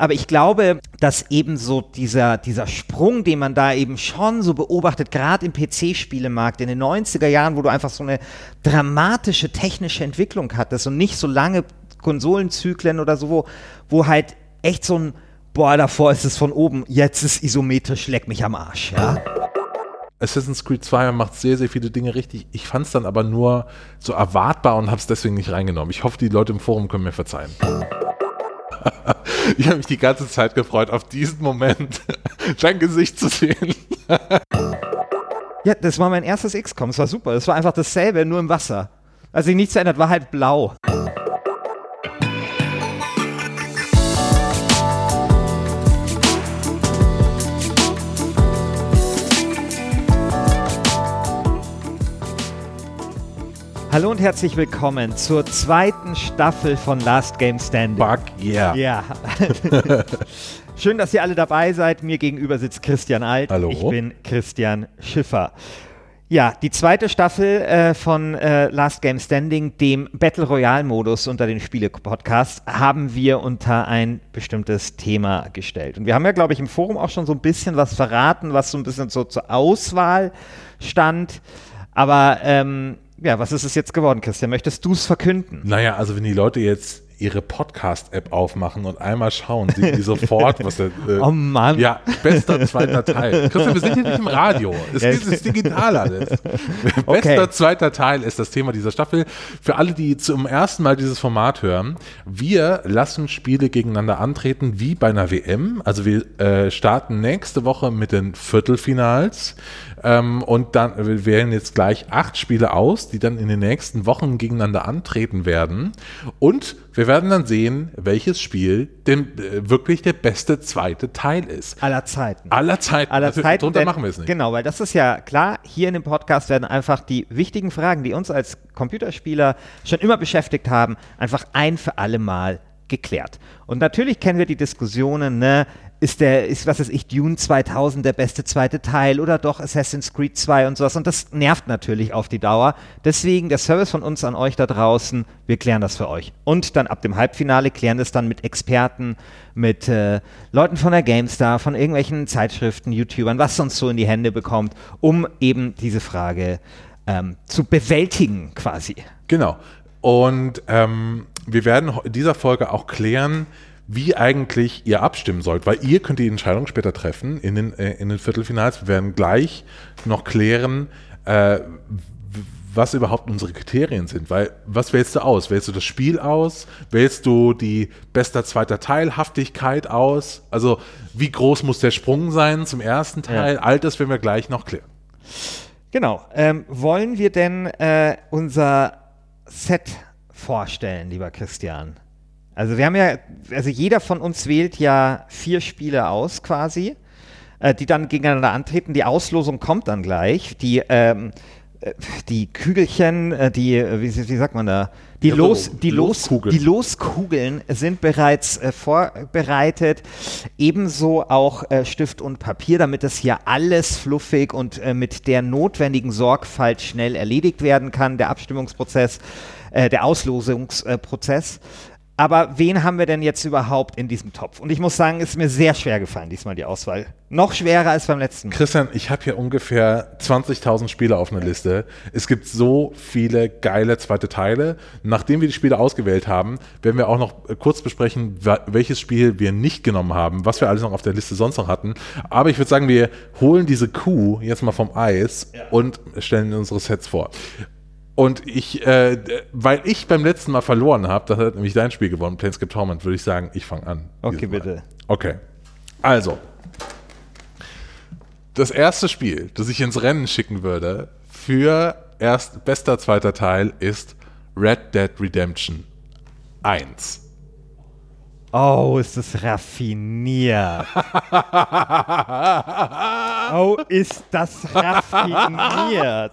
Aber ich glaube, dass eben so dieser, dieser Sprung, den man da eben schon so beobachtet, gerade im PC-Spielemarkt in den 90er Jahren, wo du einfach so eine dramatische technische Entwicklung hattest und nicht so lange Konsolenzyklen oder so, wo, wo halt echt so ein, boah, davor ist es von oben, jetzt ist isometrisch, leck mich am Arsch, ja. Assassin's Creed 2 macht sehr, sehr viele Dinge richtig. Ich fand es dann aber nur so erwartbar und habe es deswegen nicht reingenommen. Ich hoffe, die Leute im Forum können mir verzeihen. ich habe mich die ganze Zeit gefreut, auf diesen Moment dein Gesicht zu sehen. ja, das war mein erstes XCOM. Es war super. Es war einfach dasselbe, nur im Wasser. Also nichts verändert, war halt blau. Hallo und herzlich willkommen zur zweiten Staffel von Last Game Standing. Fuck yeah. Ja. Schön, dass ihr alle dabei seid. Mir gegenüber sitzt Christian Alt. Hallo. Ich bin Christian Schiffer. Ja, die zweite Staffel äh, von äh, Last Game Standing, dem Battle Royale Modus unter den Spiele-Podcasts, haben wir unter ein bestimmtes Thema gestellt. Und wir haben ja, glaube ich, im Forum auch schon so ein bisschen was verraten, was so ein bisschen so zur Auswahl stand. Aber ähm, ja, was ist es jetzt geworden, Christian? Möchtest du es verkünden? Naja, also wenn die Leute jetzt ihre Podcast-App aufmachen und einmal schauen, sehen die sofort, was der. Äh, oh Mann. Ja, bester zweiter Teil. Christian, wir sind hier nicht im Radio. Es ist, ist digital alles. Okay. Bester zweiter Teil ist das Thema dieser Staffel. Für alle, die zum ersten Mal dieses Format hören, wir lassen Spiele gegeneinander antreten wie bei einer WM. Also wir äh, starten nächste Woche mit den Viertelfinals. Ähm, und dann wir wählen jetzt gleich acht Spiele aus, die dann in den nächsten Wochen gegeneinander antreten werden. Und wir werden dann sehen, welches Spiel denn äh, wirklich der beste zweite Teil ist. Aller Zeiten. Aller Zeiten. Aller Zeiten. Darunter machen wir es nicht. Genau, weil das ist ja klar, hier in dem Podcast werden einfach die wichtigen Fragen, die uns als Computerspieler schon immer beschäftigt haben, einfach ein für alle Mal geklärt. Und natürlich kennen wir die Diskussionen, ne, ist der, ist, was weiß ich, Dune 2000 der beste zweite Teil oder doch Assassin's Creed 2 und sowas. Und das nervt natürlich auf die Dauer. Deswegen der Service von uns an euch da draußen, wir klären das für euch. Und dann ab dem Halbfinale klären das dann mit Experten, mit äh, Leuten von der GameStar, von irgendwelchen Zeitschriften, YouTubern, was uns so in die Hände bekommt, um eben diese Frage ähm, zu bewältigen quasi. Genau. Und ähm, wir werden in dieser Folge auch klären, wie eigentlich ihr abstimmen sollt, weil ihr könnt die Entscheidung später treffen in den, äh, in den Viertelfinals. Wir werden gleich noch klären, äh, was überhaupt unsere Kriterien sind, weil was wählst du aus? Wählst du das Spiel aus? Wählst du die bester zweiter Teilhaftigkeit aus? Also wie groß muss der Sprung sein zum ersten Teil? Ja. All das werden wir gleich noch klären. Genau. Ähm, wollen wir denn äh, unser Set vorstellen, lieber Christian? Also wir haben ja, also jeder von uns wählt ja vier Spiele aus quasi, äh, die dann gegeneinander antreten. Die Auslosung kommt dann gleich. Die, ähm, äh, die Kügelchen, äh, die, äh, wie, wie, sagt man da? Die, Los, die, Loskugeln. die Loskugeln sind bereits äh, vorbereitet. Ebenso auch äh, Stift und Papier, damit das hier alles fluffig und mit der notwendigen Sorgfalt schnell erledigt werden kann, der Abstimmungsprozess, der Auslosungsprozess. Aber wen haben wir denn jetzt überhaupt in diesem Topf? Und ich muss sagen, es ist mir sehr schwer gefallen, diesmal die Auswahl. Noch schwerer als beim letzten Mal. Christian, ich habe hier ungefähr 20.000 Spiele auf einer Liste. Es gibt so viele geile zweite Teile. Nachdem wir die Spiele ausgewählt haben, werden wir auch noch kurz besprechen, welches Spiel wir nicht genommen haben, was wir alles noch auf der Liste sonst noch hatten. Aber ich würde sagen, wir holen diese Kuh jetzt mal vom Eis ja. und stellen unsere Sets vor. Und ich, äh, weil ich beim letzten Mal verloren habe, das hat nämlich dein Spiel gewonnen, Planescape Torment, würde ich sagen, ich fange an. Okay, bitte. Okay. Also, das erste Spiel, das ich ins Rennen schicken würde für erst bester zweiter Teil ist Red Dead Redemption 1. Oh, ist das raffiniert. oh, ist das raffiniert.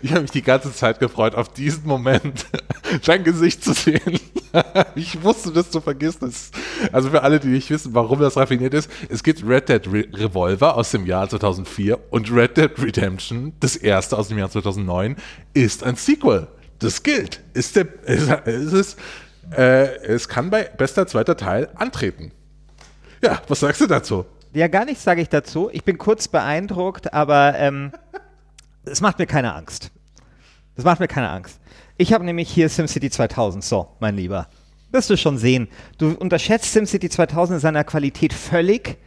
ich habe mich die ganze Zeit gefreut, auf diesen Moment dein Gesicht zu sehen. ich wusste, dass du vergisst es. Also für alle, die nicht wissen, warum das raffiniert ist, es gibt Red Dead Re Revolver aus dem Jahr 2004 und Red Dead Redemption, das erste aus dem Jahr 2009, ist ein Sequel das gilt. Ist der, ist, ist es, äh, es kann bei bester zweiter Teil antreten. Ja, was sagst du dazu? Ja, gar nichts sage ich dazu. Ich bin kurz beeindruckt, aber ähm, es macht mir keine Angst. Das macht mir keine Angst. Ich habe nämlich hier SimCity 2000. So, mein Lieber. Wirst du schon sehen. Du unterschätzt SimCity 2000 in seiner Qualität völlig.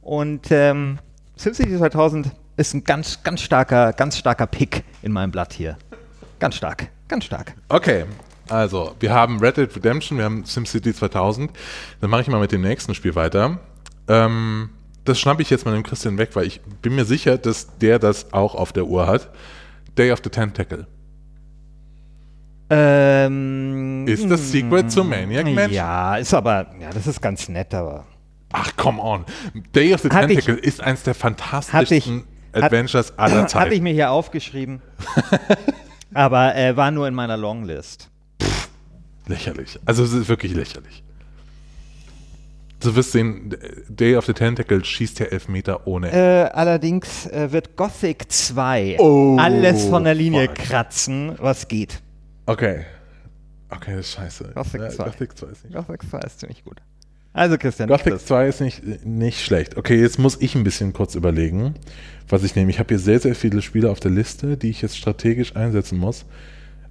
Und ähm, SimCity 2000 ist ein ganz, ganz starker, ganz starker Pick in meinem Blatt hier. Ganz stark, ganz stark. Okay, also wir haben Red Dead Redemption, wir haben SimCity 2000. Dann mache ich mal mit dem nächsten Spiel weiter. Ähm, das schnappe ich jetzt mal dem Christian weg, weil ich bin mir sicher, dass der das auch auf der Uhr hat. Day of the Tentacle. Ähm, ist das Sequel zu Maniac Mansion? Ja, ist aber, ja, das ist ganz nett, aber. Ach, come on. Day of the Hatte Tentacle ich- ist eins der fantastischsten hat- Adventures aller Hatte ich Zeiten. mir hier aufgeschrieben. aber äh, war nur in meiner Longlist. Lächerlich. Also es ist wirklich lächerlich. Du wirst sehen, Day of the Tentacle schießt ja Elfmeter ohne Äh, allerdings äh, wird Gothic 2 Oh, alles von der Linie fuck. kratzen, was geht. Okay. Okay, das ist scheiße. Gothic Ja, 2. Gothic 2 ist nicht Gothic 2 ist ziemlich gut. Also Christian, Gothic Chris. 2 ist nicht, nicht schlecht. Okay, jetzt muss ich ein bisschen kurz überlegen, was ich nehme. Ich habe hier sehr, sehr viele Spiele auf der Liste, die ich jetzt strategisch einsetzen muss.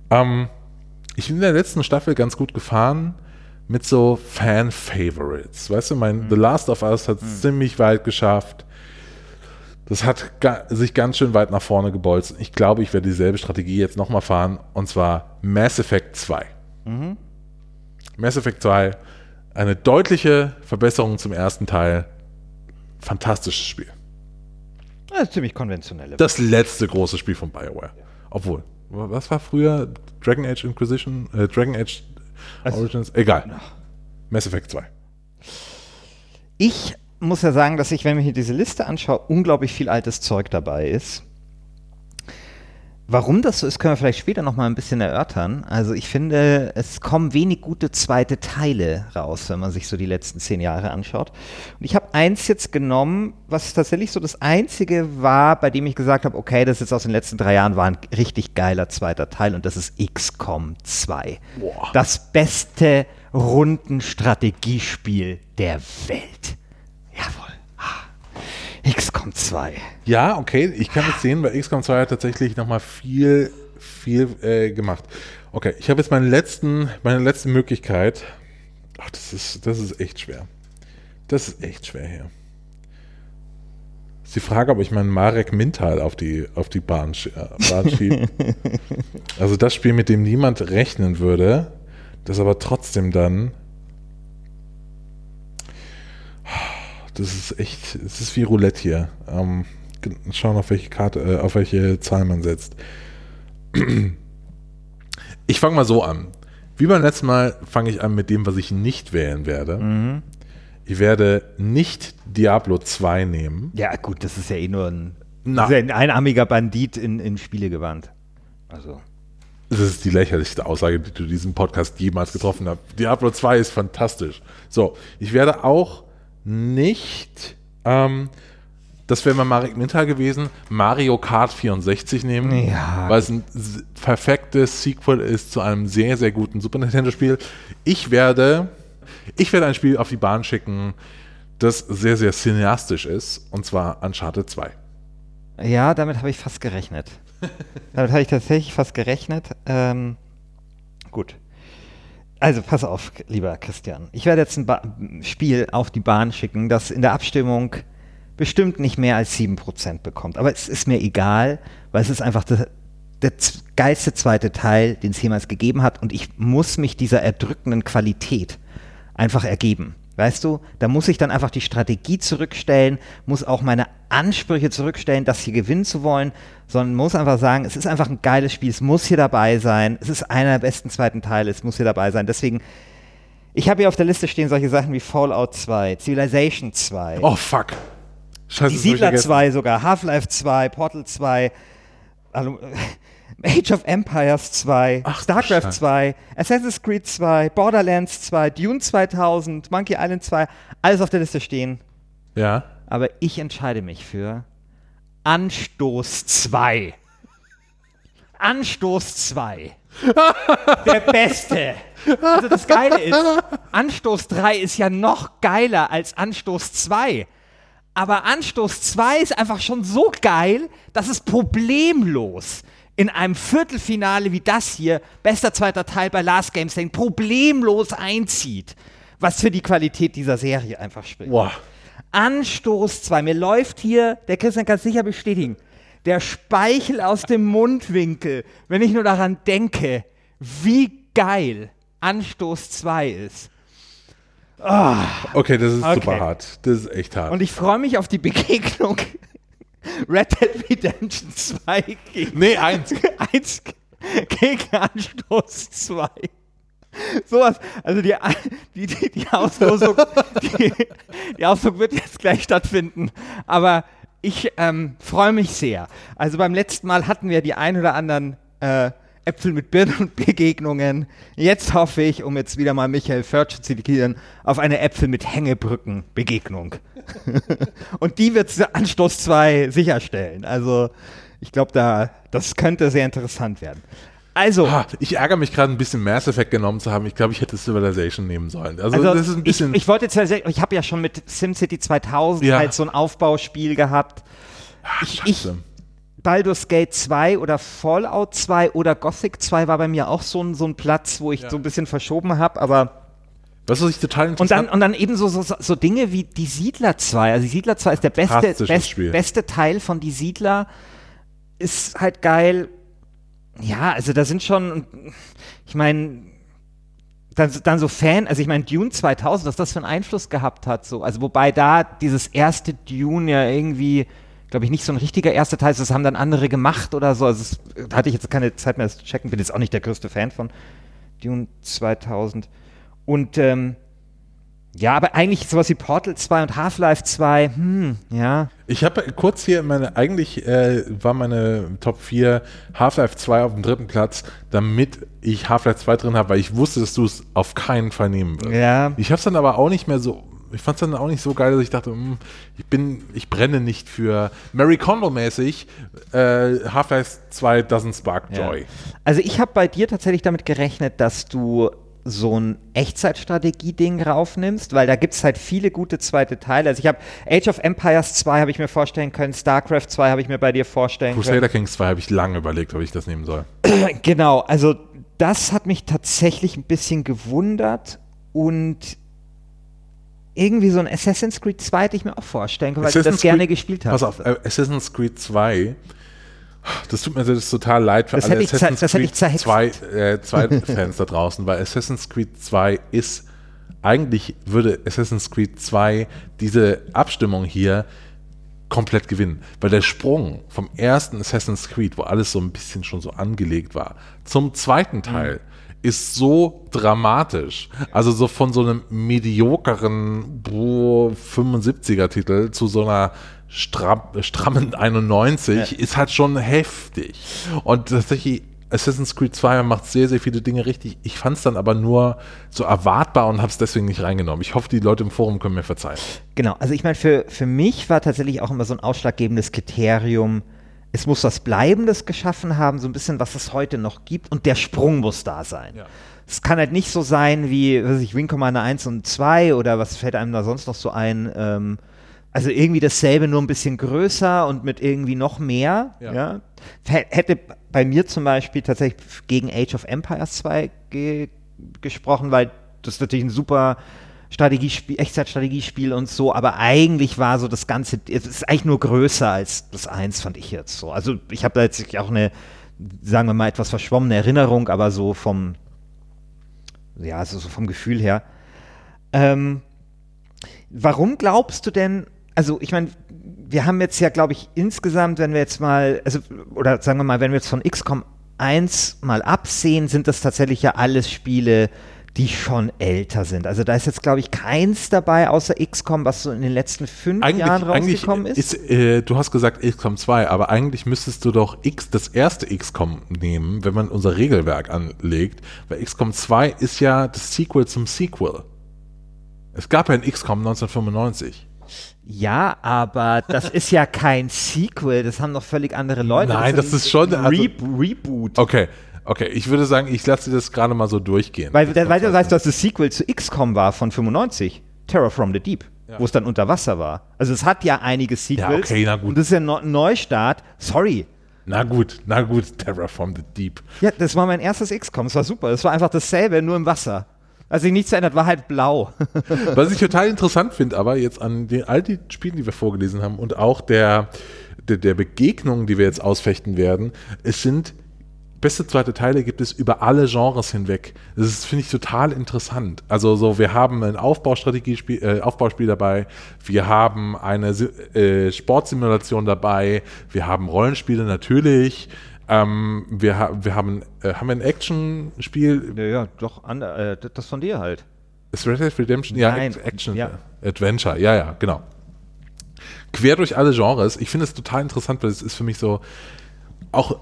Ähm, ich bin in der letzten Staffel ganz gut gefahren mit so Fan-Favorites. Weißt du, mein The Last of Us hat es ziemlich weit geschafft. Das hat ga sich ganz schön weit nach vorne gebolzt. Ich glaube, ich werde dieselbe Strategie jetzt nochmal fahren, und zwar Mass Effect 2. Mass Effect 2, eine deutliche Verbesserung zum ersten Teil. Fantastisches Spiel. Das ist ziemlich konventionelle. Das letzte große Spiel von BioWare. Obwohl, was war früher Dragon Age Inquisition, äh, Dragon Age Also- Origins? Egal. Mass Effect 2. Ich muss ja sagen, dass ich, wenn ich mir diese Liste anschaue, unglaublich viel altes Zeug dabei ist. Warum das so ist, können wir vielleicht später noch mal ein bisschen erörtern. Also ich finde, es kommen wenig gute zweite Teile raus, wenn man sich so die letzten zehn Jahre anschaut. Und ich habe eins jetzt genommen, was tatsächlich so das einzige war, bei dem ich gesagt habe, okay, das ist aus den letzten drei Jahren war ein richtig geiler zweiter Teil und das ist XCOM 2. Boah. Das beste Rundenstrategiespiel der Welt. Jawohl. XCOM 2. Ja, okay, ich kann es sehen, weil XCOM 2 hat tatsächlich nochmal viel, viel äh, gemacht. Okay, ich habe jetzt meinen letzten, meine letzte Möglichkeit. Ach, das ist, das ist echt schwer. Das ist echt schwer hier. Ist die Frage, ob ich meinen Marek Mintal auf die, auf die Bahn, äh, Bahn schiebe. also das Spiel, mit dem niemand rechnen würde, das aber trotzdem dann. Das ist echt, es ist wie Roulette hier. Ähm, schauen, auf welche Karte, äh, auf welche Zahl man setzt. Ich fange mal so an. Wie beim letzten Mal fange ich an mit dem, was ich nicht wählen werde. Ich werde nicht Diablo 2 nehmen. Ja, gut, das ist ja eh nur ein, Na. ja ein einarmiger Bandit in, in Spiele gewandt. Also. Das ist die lächerlichste Aussage, die du in diesem Podcast jemals getroffen hast. Diablo 2 ist fantastisch. So, ich werde auch nicht, ähm, das wäre mal Marek Minter gewesen, Mario Kart 64 nehmen, Ja. weil es ein perfektes Sequel ist zu einem sehr, sehr guten Super Nintendo-Spiel. Ich werde, ich werde ein Spiel auf die Bahn schicken, das sehr, sehr cineastisch ist, und zwar Uncharted 2. Ja, damit habe ich fast gerechnet. damit habe ich tatsächlich fast gerechnet. Ähm, gut. Also, pass auf, lieber Christian. Ich werde jetzt ein ba Spiel auf die Bahn schicken, das in der Abstimmung bestimmt nicht mehr als 7% bekommt. Aber es ist mir egal, weil es ist einfach der, der geilste zweite Teil, den es jemals gegeben hat. Und ich muss mich dieser erdrückenden Qualität einfach ergeben. Weißt du, da muss ich dann einfach die Strategie zurückstellen, muss auch meine Ansprüche zurückstellen, das hier gewinnen zu wollen, sondern muss einfach sagen, es ist einfach ein geiles Spiel, es muss hier dabei sein, es ist einer der besten zweiten Teile, es muss hier dabei sein. Deswegen, ich habe hier auf der Liste stehen solche Sachen wie Fallout 2, Civilization 2, Oh, fuck. Scheiße, die Siedler vergessen. 2 sogar, Half-Life 2, Portal 2, also, Age of Empires 2, Ach, StarCraft Scheiße. 2, Assassin's Creed 2, Borderlands 2, Dune 2000, Monkey Island 2, alles auf der Liste stehen. Ja. Aber ich entscheide mich für Anstoß 2. Anstoß 2. Der Beste. Also das Geile ist, Anstoß 3 ist ja noch geiler als Anstoß 2. Aber Anstoß 2 ist einfach schon so geil, dass es problemlos in einem Viertelfinale wie das hier, bester zweiter Teil bei Last Game Standing, problemlos einzieht. Was für die Qualität dieser Serie einfach spricht. Wow. Anstoß 2. Mir läuft hier, der Christian kann es sicher bestätigen, der Speichel aus dem Mundwinkel, wenn ich nur daran denke, wie geil Anstoß 2 ist. Oh. Okay, das ist okay. super hart. Das ist echt hart. Und ich freue mich auf die Begegnung Red Dead Redemption 2 gegen. Nee, 1. 1 gegen Anstoß 2. Sowas, also die, die, die, die, Auslosung, die, die Auslosung wird jetzt gleich stattfinden, aber ich ähm, freue mich sehr. Also beim letzten Mal hatten wir die ein oder anderen äh, Äpfel mit Birnen Begegnungen. Jetzt hoffe ich, um jetzt wieder mal Michael Förtsch zu zitieren, auf eine Äpfel mit Hängebrücken Begegnung. und die wird Anstoß 2 sicherstellen. Also ich glaube, da, das könnte sehr interessant werden. Also. Ha, ich ärgere mich gerade ein bisschen Mass Effect genommen zu haben. Ich glaube, ich hätte Civilization nehmen sollen. Also, also das ist ein bisschen. Ich, ich wollte Civilization, ich habe ja schon mit SimCity 2000 ja. halt so ein Aufbauspiel gehabt. Ich, ich, Baldur's Gate 2 oder Fallout 2 oder Gothic 2 war bei mir auch so ein, so ein Platz, wo ich ja. so ein bisschen verschoben habe, aber. Was ich total interessant und dann, und dann eben so, so, so Dinge wie Die Siedler 2. Also Die Siedler 2 ist der beste, best, beste Teil von Die Siedler. Ist halt geil. Ja, also da sind schon, ich meine, dann, dann so Fan, also ich meine Dune 2000, was das für einen Einfluss gehabt hat, so, also wobei da dieses erste Dune ja irgendwie glaube ich, nicht so ein richtiger erster Teil. Das haben dann andere gemacht oder so. Also das, da hatte ich jetzt keine Zeit mehr, das zu checken. Bin jetzt auch nicht der größte Fan von Dune 2000. Und ähm, ja, aber eigentlich sowas wie Portal 2 und Half-Life 2, hm, ja. Ich habe kurz hier meine, eigentlich äh, war meine Top 4 Half-Life 2 auf dem dritten Platz, damit ich Half-Life 2 drin habe, weil ich wusste, dass du es auf keinen Fall nehmen wirst. Ja. Ich habe es dann aber auch nicht mehr so ich fand es dann auch nicht so geil, dass ich dachte, mh, hm, ich bin, ich brenne nicht für Mary Kondo-mäßig. Äh, Half-Life 2 doesn't spark joy. Ja. Also ich habe bei dir tatsächlich damit gerechnet, dass du so ein Echtzeitstrategie-Ding raufnimmst, weil da gibt es halt viele gute zweite Teile. Also ich habe Age of Empires 2 habe ich mir vorstellen können, StarCraft 2 habe ich mir bei dir vorstellen Crusader können. Crusader Kings 2 habe ich lange überlegt, ob ich das nehmen soll. genau, also das hat mich tatsächlich ein bisschen gewundert und irgendwie so ein Assassin's Creed 2 hätte ich mir auch vorstellen können, weil Assassin's ich das gerne gespielt habe. Pass auf, äh, Assassin's Creed 2, das tut mir das total leid für das alle Assassin's das Creed 2, äh, 2 Fans da draußen, weil Assassin's Creed 2 ist, eigentlich würde Assassin's Creed 2 diese Abstimmung hier komplett gewinnen, weil der Sprung vom ersten Assassin's Creed, wo alles so ein bisschen schon so angelegt war, zum zweiten Teil, mhm ist so dramatisch. Also so von so einem mediokeren 75er-Titel zu so einer stram, strammen 91 ja. ist halt schon heftig. Und tatsächlich Assassin's Creed 2 macht sehr, sehr viele Dinge richtig. Ich fand es dann aber nur so erwartbar und habe es deswegen nicht reingenommen. Ich hoffe, die Leute im Forum können mir verzeihen. Genau, also ich meine, für, für mich war tatsächlich auch immer so ein ausschlaggebendes Kriterium, es muss was Bleibendes geschaffen haben, so ein bisschen, was es heute noch gibt und der Sprung muss da sein. Ja. Es kann halt nicht so sein wie, weiß ich, Wing Commander 1 und 2 oder was fällt einem da sonst noch so ein, ähm, also irgendwie dasselbe, nur ein bisschen größer und mit irgendwie noch mehr. Ja. ja. Hätte bei mir zum Beispiel tatsächlich gegen Age of Empires 2 ge gesprochen, weil das natürlich ein super Strategiespiel, Echtzeitstrategiespiel und so, aber eigentlich war so das Ganze, es ist eigentlich nur größer als das Eins, fand ich jetzt so. Also ich habe da jetzt auch eine, sagen wir mal, etwas verschwommene Erinnerung, aber so vom, ja, also so vom Gefühl her. Ähm, warum glaubst du denn, also ich meine, wir haben jetzt ja, glaube ich, insgesamt, wenn wir jetzt mal, also, oder sagen wir mal, wenn wir jetzt von XCOM 1 mal absehen, sind das tatsächlich ja alles Spiele, die schon älter sind. Also da ist jetzt, glaube ich, keins dabei außer XCOM, was so in den letzten fünf eigentlich, Jahren rausgekommen ist. ist äh, du hast gesagt XCOM 2, aber eigentlich müsstest du doch X, das erste XCOM nehmen, wenn man unser Regelwerk anlegt, weil XCOM 2 ist ja das Sequel zum Sequel. Es gab ja ein XCOM 1995. Ja, aber das ist ja kein Sequel, das haben doch völlig andere Leute. Nein, das, das ist, schon ein Re Reboot. Okay, Okay, ich würde sagen, ich lasse das gerade mal so durchgehen. Weil, weil du weißt, dass das Sequel zu XCOM war von 95, Terror from the Deep, ja. wo es dann unter Wasser war. Also es hat ja einige Sequels. Ja, okay, na gut. Und das ist ja ein Neustart. Sorry. Na gut, na gut, Terror from the Deep. Ja, das war mein erstes XCOM, das war super. Das war einfach dasselbe, nur im Wasser. Also sich nichts verändert, war halt blau. Was ich total interessant finde, aber jetzt an den all die Spielen, die wir vorgelesen haben und auch der, der, der Begegnungen, die wir jetzt ausfechten werden, es sind beste zweite Teile gibt es über alle Genres hinweg. Das finde ich total interessant. Also so, wir haben ein Aufbaustrategiespiel, äh, Aufbauspiel dabei, wir haben eine äh, Sportsimulation dabei, wir haben Rollenspiele natürlich. Ähm, wir, ha wir haben, äh, haben wir ein Action-Spiel. Ja, ja, doch, an, äh, das von dir halt. Ist Red Dead Redemption? Ja, Nein, Action, ja. Adventure, ja, ja, genau. Quer durch alle Genres. Ich finde es total interessant, weil es ist für mich so auch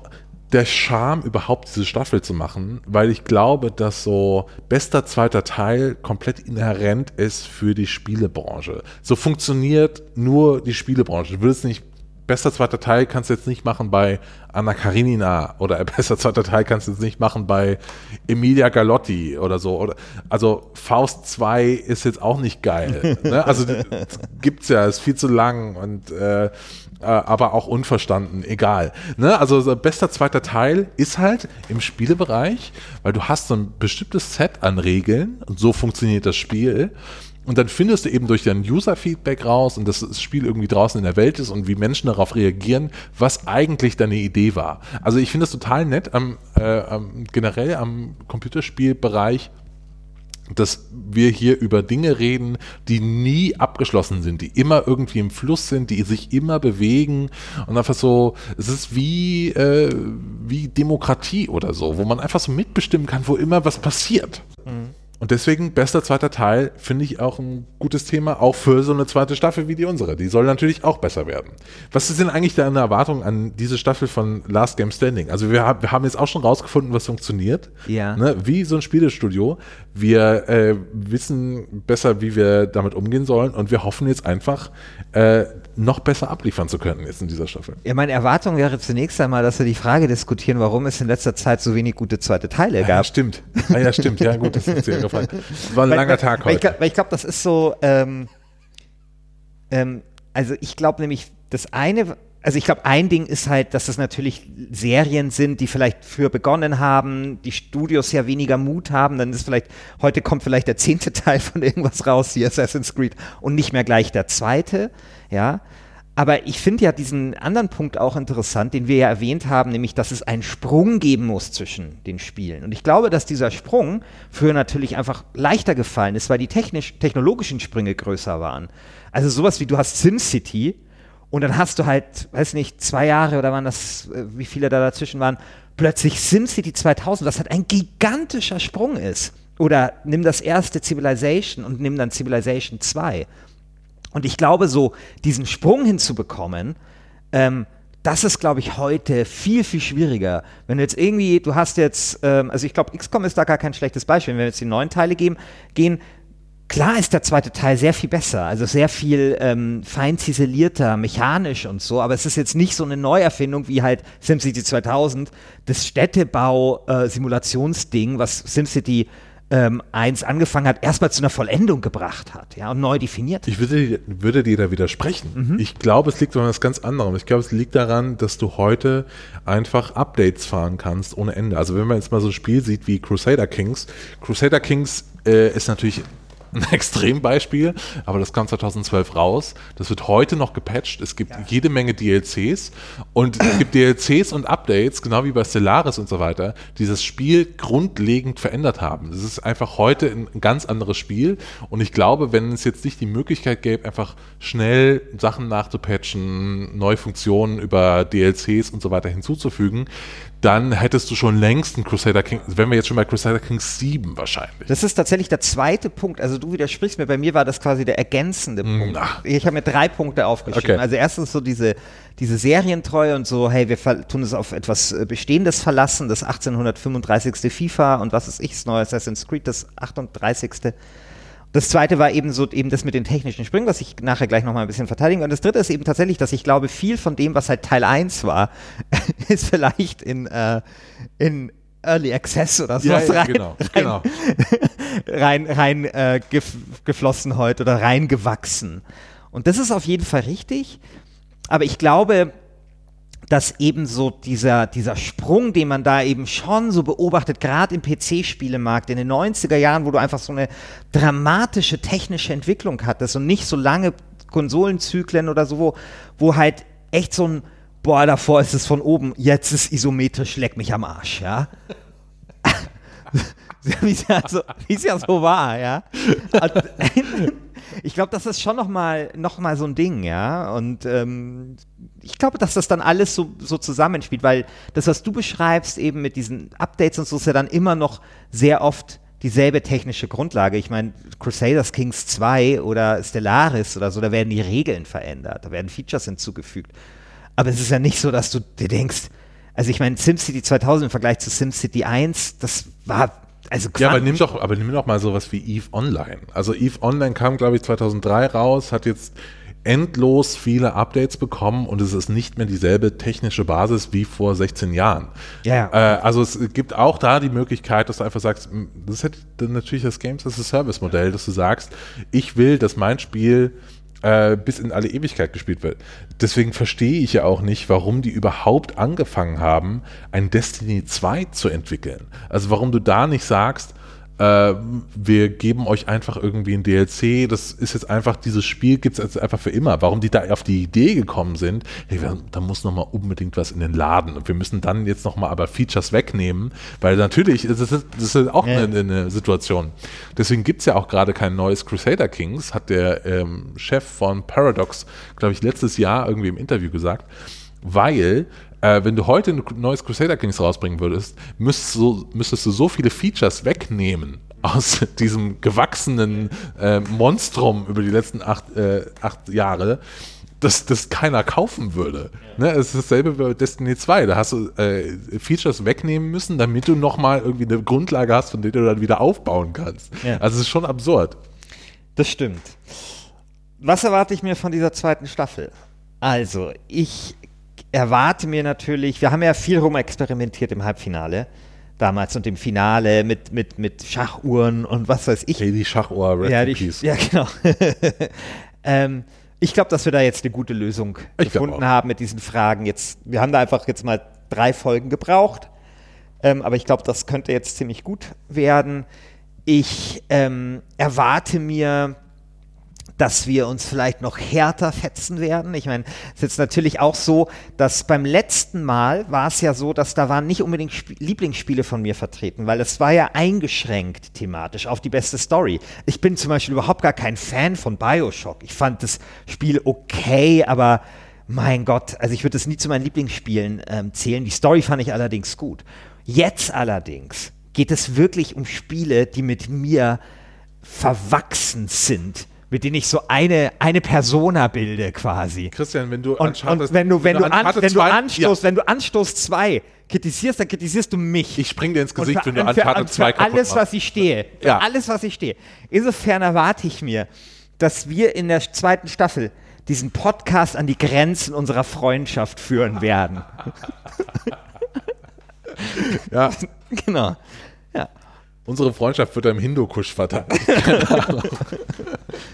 der Charme, überhaupt diese Staffel zu machen, weil ich glaube, dass so bester zweiter Teil komplett inhärent ist für die Spielebranche. So funktioniert nur die Spielebranche. Du würdest nicht bester zweiter Teil kannst du jetzt nicht machen bei Anna Karinina oder bester zweiter Teil kannst du jetzt nicht machen bei Emilia Galotti oder so. Oder, also Faust 2 ist jetzt auch nicht geil. ne? Also gibt's ja, ist viel zu lang und äh, äh, aber auch unverstanden, egal. Ne? Also so bester zweiter Teil ist halt im Spielebereich, weil du hast so ein bestimmtes Set an Regeln und so funktioniert das Spiel. Und dann findest du eben durch dein User-Feedback raus und dass das Spiel irgendwie draußen in der Welt ist und wie Menschen darauf reagieren, was eigentlich deine Idee war. Also ich finde es total nett am, äh, am, generell am Computerspielbereich dass wir hier über Dinge reden, die nie abgeschlossen sind, die immer irgendwie im Fluss sind, die sich immer bewegen und einfach so, es ist wie, äh, wie Demokratie oder so, wo man einfach so mitbestimmen kann, wo immer was passiert. Mhm. Und deswegen, bester zweiter Teil, finde ich auch ein gutes Thema, auch für so eine zweite Staffel wie die unsere. Die soll natürlich auch besser werden. Was ist denn eigentlich deine Erwartung an diese Staffel von Last Game Standing? Also wir, wir haben jetzt auch schon rausgefunden, was funktioniert. Ja. Ne? Wie so ein Spielestudio. Wir äh, wissen besser, wie wir damit umgehen sollen und wir hoffen jetzt einfach, äh, noch besser abliefern zu können jetzt in dieser Staffel. Ja, meine Erwartung wäre zunächst einmal, dass wir die Frage diskutieren, warum es in letzter Zeit so wenig gute zweite Teile gab. Ja, stimmt. Ah, ja, stimmt. Ja, gut, das ist sehr gefallen. War ein weil, langer Tag weil, heute. Weil ich glaube, glaub, das ist so, ähm, ähm, also ich glaube nämlich, das eine, also ich glaube, ein Ding ist halt, dass es natürlich Serien sind, die vielleicht früher begonnen haben, die Studios ja weniger Mut haben, dann ist vielleicht, heute kommt vielleicht der zehnte Teil von irgendwas raus, hier Assassin's Creed, und nicht mehr gleich der zweite ja. Aber ich finde ja diesen anderen Punkt auch interessant, den wir ja erwähnt haben, nämlich, dass es einen Sprung geben muss zwischen den Spielen. Und ich glaube, dass dieser Sprung früher natürlich einfach leichter gefallen ist, weil die technisch, technologischen Sprünge größer waren. Also sowas wie du hast SimCity und dann hast du halt, weiß nicht, zwei Jahre oder waren das, äh, wie viele da dazwischen waren, plötzlich SimCity 2000, was halt ein gigantischer Sprung ist. Oder nimm das erste Civilization und nimm dann Civilization 2. Und ich glaube, so diesen Sprung hinzubekommen, ähm, das ist, glaube ich, heute viel, viel schwieriger. Wenn du jetzt irgendwie, du hast jetzt, ähm, also ich glaube, XCOM ist da gar kein schlechtes Beispiel. Wenn wir jetzt die neuen Teile geben, gehen, klar ist der zweite Teil sehr viel besser, also sehr viel ähm, fein ziselierter, mechanisch und so, aber es ist jetzt nicht so eine Neuerfindung wie halt SimCity 2000, das Städtebau-Simulationsding, äh, was SimCity ähm, eins angefangen hat, erstmal zu einer Vollendung gebracht hat ja, und neu definiert. Ich würde, würde dir da widersprechen. Mhm. Ich glaube, es liegt an etwas ganz anderem. Ich glaube, es liegt daran, dass du heute einfach Updates fahren kannst ohne Ende. Also wenn man jetzt mal so ein Spiel sieht wie Crusader Kings, Crusader Kings äh, ist natürlich ein Extrembeispiel, aber das kam 2012 raus. Das wird heute noch gepatcht. Es gibt ja. jede Menge DLCs und es gibt DLCs und Updates, genau wie bei Stellaris und so weiter, die das Spiel grundlegend verändert haben. Das ist einfach heute ein ganz anderes Spiel und ich glaube, wenn es jetzt nicht die Möglichkeit gäbe, einfach schnell Sachen nachzupatchen, neue Funktionen über DLCs und so weiter hinzuzufügen, dann hättest du schon längst einen Crusader King, wenn wir jetzt schon bei Crusader Kings 7 wahrscheinlich. Das ist tatsächlich der zweite Punkt. Also du widersprichst mir, bei mir war das quasi der ergänzende Punkt. Na. Ich habe mir drei Punkte aufgeschrieben. Okay. Also erstens so diese, diese Serientreue und so, hey, wir tun es auf etwas äh, Bestehendes verlassen, das 1835. FIFA und was ist ich, das neue Assassin's Creed, das 38. Das zweite war eben so eben das mit den technischen Sprüngen, was ich nachher gleich nochmal ein bisschen verteidigen. Und das dritte ist eben tatsächlich, dass ich glaube, viel von dem, was halt Teil 1 war, ist vielleicht in, äh, in Early Access oder sowas ja, ja, rein, genau, rein, genau. rein, rein äh, gef geflossen heute oder reingewachsen. Und das ist auf jeden Fall richtig. Aber ich glaube, dass eben so dieser, dieser Sprung, den man da eben schon so beobachtet, gerade im PC-Spielemarkt in den 90er Jahren, wo du einfach so eine dramatische technische Entwicklung hattest und nicht so lange Konsolenzyklen oder so, wo, wo halt echt so ein, boah, davor ist es von oben, jetzt ist isometrisch, leck mich am Arsch, ja. wie es ja, so, ja so war, ja. Ich glaube, das ist schon nochmal noch mal so ein Ding, ja. Und ähm, ich glaube, dass das dann alles so, so zusammenspielt, weil das, was du beschreibst, eben mit diesen Updates und so, ist ja dann immer noch sehr oft dieselbe technische Grundlage. Ich meine, Crusaders Kings 2 oder Stellaris oder so, da werden die Regeln verändert, da werden Features hinzugefügt. Aber es ist ja nicht so, dass du dir denkst, also ich meine, SimCity 2000 im Vergleich zu SimCity 1, das war also ja, aber nimm doch, aber nimm doch mal sowas wie Eve Online. Also Eve Online kam, glaube ich, 2003 raus, hat jetzt endlos viele Updates bekommen und es ist nicht mehr dieselbe technische Basis wie vor 16 Jahren. Ja. Äh, also es gibt auch da die Möglichkeit, dass du einfach sagst, das ist natürlich das Games as a Service Modell, dass du sagst, ich will, dass mein Spiel äh, bis in alle Ewigkeit gespielt wird. Deswegen verstehe ich ja auch nicht, warum die überhaupt angefangen haben, ein Destiny 2 zu entwickeln. Also warum du da nicht sagst, äh, wir geben euch einfach irgendwie ein DLC, das ist jetzt einfach, dieses Spiel gibt es jetzt einfach für immer. Warum die da auf die Idee gekommen sind, hey, da muss nochmal unbedingt was in den Laden und wir müssen dann jetzt nochmal aber Features wegnehmen, weil natürlich, das ist, das ist auch ja. eine, eine, Situation. Deswegen gibt es ja auch gerade kein neues Crusader Kings, hat der ähm, Chef von Paradox, glaube ich, letztes Jahr irgendwie im Interview gesagt, weil äh, wenn du heute ein neues Crusader Kings rausbringen würdest, müsstest du, müsstest du so viele Features wegnehmen aus diesem gewachsenen äh, Monstrum über die letzten acht, äh, acht Jahre, dass das keiner kaufen würde. Ja. Ne, es ist dasselbe bei Destiny 2. Da hast du äh, Features wegnehmen müssen, damit du nochmal irgendwie eine Grundlage hast, von der du dann wieder aufbauen kannst. Ja. Also es ist schon absurd. Das stimmt. Was erwarte ich mir von dieser zweiten Staffel? Also, ich erwarte mir natürlich, wir haben ja viel rumexperimentiert im Halbfinale damals und im Finale mit, mit, mit Schachuhren und was weiß ich. Hey, die Schachuhr, Red ja, die, ja, genau. ähm, ich glaube, dass wir da jetzt eine gute Lösung ich gefunden haben mit diesen Fragen. Jetzt, wir haben da einfach jetzt mal drei Folgen gebraucht, ähm, aber ich glaube, das könnte jetzt ziemlich gut werden. Ich ähm, erwarte mir dass wir uns vielleicht noch härter fetzen werden. Ich meine, es ist jetzt natürlich auch so, dass beim letzten Mal war es ja so, dass da waren nicht unbedingt Sp Lieblingsspiele von mir vertreten, weil es war ja eingeschränkt thematisch auf die beste Story. Ich bin zum Beispiel überhaupt gar kein Fan von Bioshock. Ich fand das Spiel okay, aber mein Gott, also ich würde es nie zu meinen Lieblingsspielen ähm, zählen. Die Story fand ich allerdings gut. Jetzt allerdings geht es wirklich um Spiele, die mit mir verwachsen sind mit denen ich so eine, eine Persona bilde quasi. Christian, wenn du und, und wenn du, wenn, wenn du, an, wenn du Anstoß, ja. wenn du Anstoß 2 kritisierst, dann kritisierst du mich. Ich spring dir ins Gesicht, für, wenn du Uncharted 2 kaputt alles, machst. was ich stehe. Ja. alles, was ich stehe. Insofern erwarte ich mir, dass wir in der zweiten Staffel diesen Podcast an die Grenzen unserer Freundschaft führen werden. ja. genau. Ja. Unsere Freundschaft wird im Hindukusch verteidigt.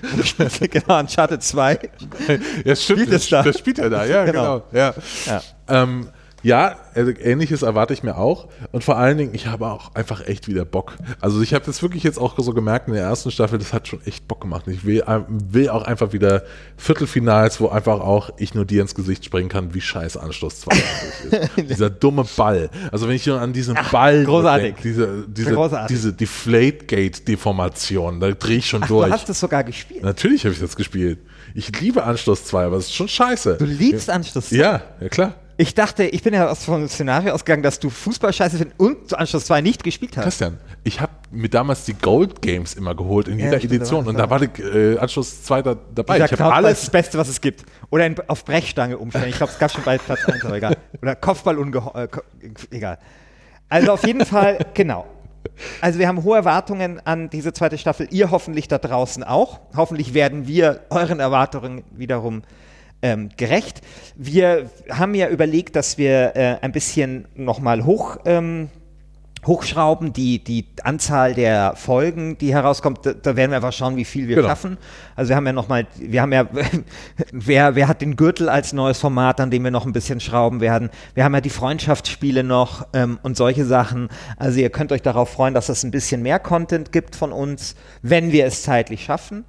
genau, Uncharted 2. Ja, stimmt. Spielt das, das, das spielt er da, ja, genau. genau ja. ja. Ähm, ja, also ähnliches erwarte ich mir auch. Und vor allen Dingen, ich habe auch einfach echt wieder Bock. Also ich habe das wirklich jetzt auch so gemerkt in der ersten Staffel, das hat schon echt Bock gemacht. Ich will, äh, will auch einfach wieder Viertelfinals, wo einfach auch ich nur dir ins Gesicht springen kann, wie scheiß Anschluss 2 ist. Dieser dumme Ball. Also wenn ich nur an diesen Ach, Ball großartig. Denk, diese, diese, großartig. diese Deflategate-Deformation, da drehe ich schon Ach, durch. Du hast das sogar gespielt. Natürlich habe ich das gespielt. Ich liebe Anschluss 2, aber es ist schon scheiße. Du liebst Anschluss 2? Ja, ja klar. Ich dachte, ich bin ja aus vom Szenario ausgegangen, dass du Fußball scheiße findest und zu Anschluss 2 nicht gespielt hast. Christian, ich habe mir damals die Gold Games immer geholt in jeder ja, Edition und da war äh, Anschluss 2 da, dabei. Ich habe alles das Beste, was es gibt. Oder in, auf Brechstange umstellen. Ich glaube, es gab schon bei Platz 1, aber egal. Oder Kopfball ungeheuer. Äh, egal. Also auf jeden Fall, genau. Also wir haben hohe Erwartungen an diese zweite Staffel. Ihr hoffentlich da draußen auch. Hoffentlich werden wir euren Erwartungen wiederum ähm, gerecht. Wir haben ja überlegt, dass wir äh, ein bisschen nochmal hoch ähm, hochschrauben, die, die Anzahl der Folgen, die herauskommt, da, da werden wir einfach schauen, wie viel wir genau. schaffen. Also wir haben ja nochmal, wir haben ja, wer, wer hat den Gürtel als neues Format, an dem wir noch ein bisschen schrauben werden. Wir haben ja die Freundschaftsspiele noch ähm, und solche Sachen. Also ihr könnt euch darauf freuen, dass es ein bisschen mehr Content gibt von uns, wenn wir es zeitlich schaffen.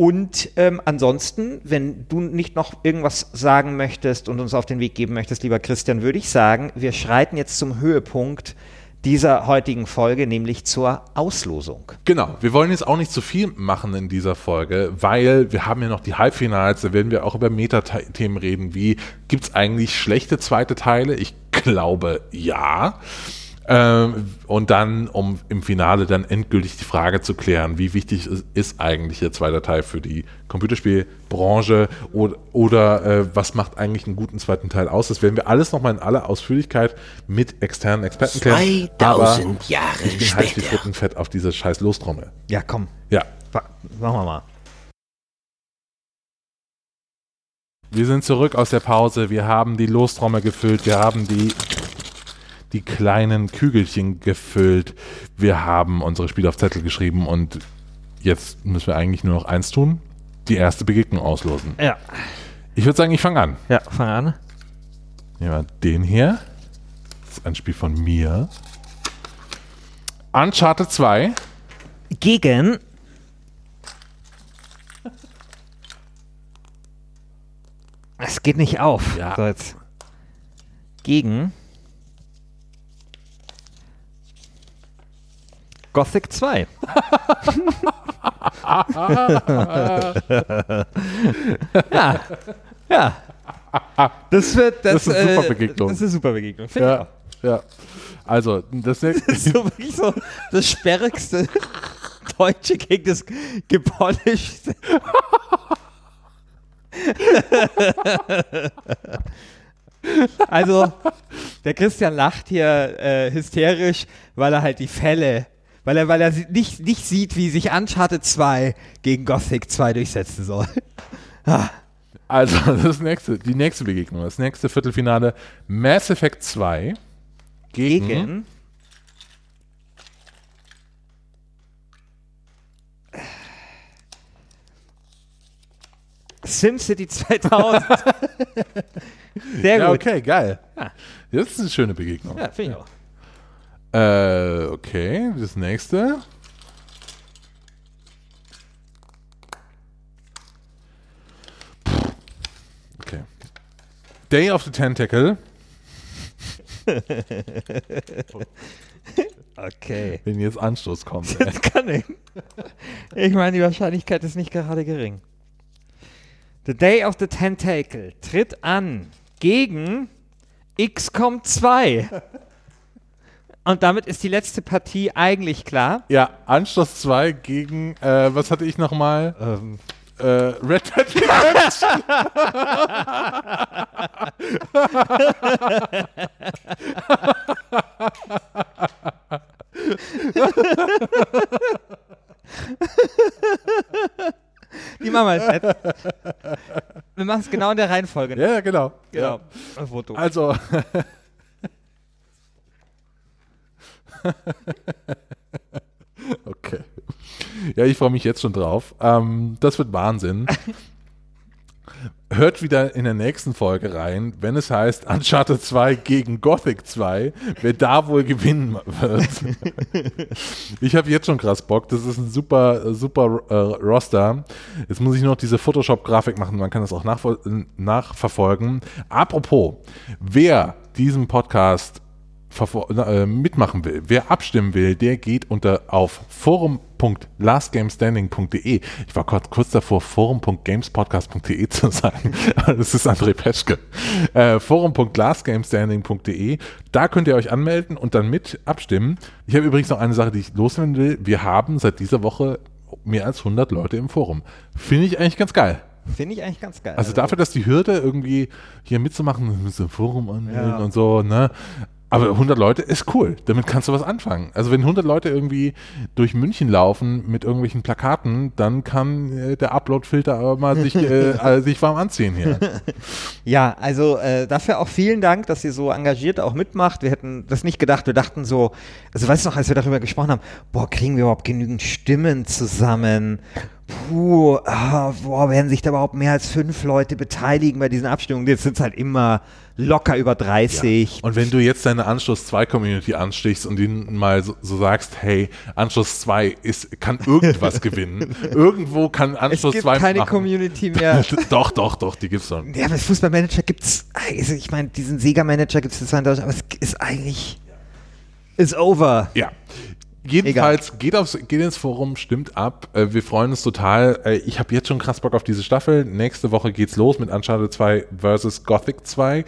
Und ähm, ansonsten, wenn du nicht noch irgendwas sagen möchtest und uns auf den Weg geben möchtest, lieber Christian, würde ich sagen, wir schreiten jetzt zum Höhepunkt dieser heutigen Folge, nämlich zur Auslosung. Genau, wir wollen jetzt auch nicht zu viel machen in dieser Folge, weil wir haben ja noch die Halbfinals, da werden wir auch über Metathemen reden, wie gibt es eigentlich schlechte zweite Teile? Ich glaube ja. Ähm, und dann, um im Finale dann endgültig die Frage zu klären, wie wichtig ist, ist eigentlich der zweite Teil für die Computerspielbranche oder, oder äh, was macht eigentlich einen guten zweiten Teil aus? Das werden wir alles nochmal in aller Ausführlichkeit mit externen Experten klären. 2000 Jahre ich bin später. heiß wie Frittenfett auf diese scheiß Lostrommel. Ja, komm. Ja. Machen wir mal. Wir sind zurück aus der Pause. Wir haben die Lostrommel gefüllt. Wir haben die die kleinen Kügelchen gefüllt. Wir haben unsere Spiele auf Zettel geschrieben und jetzt müssen wir eigentlich nur noch eins tun: die erste Begegnung auslosen. Ja. Ich würde sagen, ich fange an. Ja, fang an. Nehmen wir den hier. Das ist ein Spiel von mir. Uncharted 2. Gegen. Es geht nicht auf. Ja. So. Gegen. Gothic 2. ja. Ja. Das wird das, Das ist eine super äh, Begegnung. Das ist eine super Begegnung. Ja, ja. Also, das Das ist so wirklich so das sperrigste Deutsche gegen das gepolischte. also, der Christian lacht hier äh, hysterisch, weil er halt die Fälle, weil er, weil er nicht, nicht sieht, wie sich Uncharted 2 gegen Gothic 2 durchsetzen soll. Also, das nächste, die nächste Begegnung, das nächste Viertelfinale Mass Effect 2 gegen, Gegen. SimCity 2000. Sehr Ja, gut. okay, geil. Ja. Das ist eine schöne Begegnung. Ja, finde ich auch. Äh, okay, das nächste. Okay. Day of the Tentacle, Okay. wenn jetzt Anstoß kommt. ey. Das kann ich. Ich meine, die Wahrscheinlichkeit ist nicht gerade gering. The Day of the Tentacle tritt an gegen XCOM 2. Und damit ist die letzte Partie eigentlich klar. ja, Anstoß 2 gegen, äh, was hatte ich nochmal? Ähm, Äh, Red Dead Redemption. die machen wir jetzt. Wir machen es genau in der Reihenfolge. ja, genau. Genau. Ja. Also. okay. Ja, ich freue mich jetzt schon drauf. Ähm, das wird Wahnsinn. Hört wieder in der nächsten Folge rein, wenn es heißt Uncharted 2 gegen Gothic 2, wer da wohl gewinnen wird. ich habe jetzt schon krass Bock. Das ist ein super, super äh, Roster. Jetzt muss ich nur noch diese Photoshop-Grafik machen. Man kann das auch nachverfolgen. Apropos, wer diesen Podcast mitmachen will, wer abstimmen will, der geht unter auf forum.lastgamestanding.de. Ich war kurz, kurz davor, forum.gamespodcast.de zu sagen. Das ist André Peschke. Äh, forum.lastgamestanding.de. Da könnt ihr euch anmelden und dann mit abstimmen. Ich habe übrigens noch eine Sache, die ich loswerden will. Wir haben seit dieser Woche mehr als 100 Leute im Forum. Finde ich eigentlich ganz geil. Finde ich eigentlich ganz geil. Also dafür, dass die Hürde irgendwie hier mitzumachen, mit so einem Forum anmelden Ja. und so, ne? Aber 100 Leute ist cool. Damit kannst du was anfangen. Also wenn 100 Leute irgendwie durch München laufen mit irgendwelchen Plakaten, dann kann äh, der Upload-Filter aber mal sich, äh, äh, sich warm anziehen hier. Ja, also äh, dafür auch vielen Dank, dass ihr so engagiert auch mitmacht. Wir hätten das nicht gedacht. Wir dachten so, also weißt du noch, als wir darüber gesprochen haben, boah, kriegen wir überhaupt genügend Stimmen zusammen? Puh, ah, boah, werden sich da überhaupt mehr als fünf Leute beteiligen bei diesen Abstimmungen? Jetzt sind es halt immer locker über 30. Ja. Und wenn du jetzt deine Anschluss 2 Community anstichst und ihnen mal so, so, sagst, hey, Anschluss 2 ist, kann irgendwas gewinnen. Irgendwo kann Anschluss 2 Es gibt keine machen. Community mehr. doch, doch, doch, die gibt's dann. Ja, aber Fußballmanager gibt's, also ich meine, diesen Sega-Manager gibt es zwar in Deutschland, aber es ist eigentlich, ist over. Ja. Jedenfalls geht, aufs, geht ins Forum, stimmt ab. Äh, wir freuen uns total. Äh, ich habe jetzt schon krass Bock auf diese Staffel. Nächste Woche geht's los mit Uncharted 2 versus Gothic 2.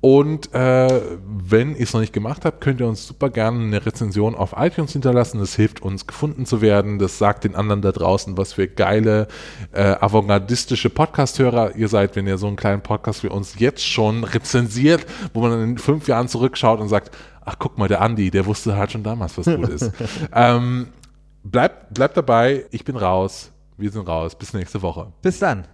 Und äh, wenn ihr es noch nicht gemacht habt, könnt ihr uns super gerne eine Rezension auf iTunes hinterlassen. Das hilft uns, gefunden zu werden. Das sagt den anderen da draußen, was für geile, äh, avantgardistische Podcast-Hörer ihr seid, wenn ihr so einen kleinen Podcast wie uns jetzt schon rezensiert, wo man in fünf Jahren zurückschaut und sagt, ach guck mal, der Andi, der wusste halt schon damals, was gut ist. ähm, bleibt, bleibt dabei, ich bin raus, wir sind raus. Bis nächste Woche. Bis dann.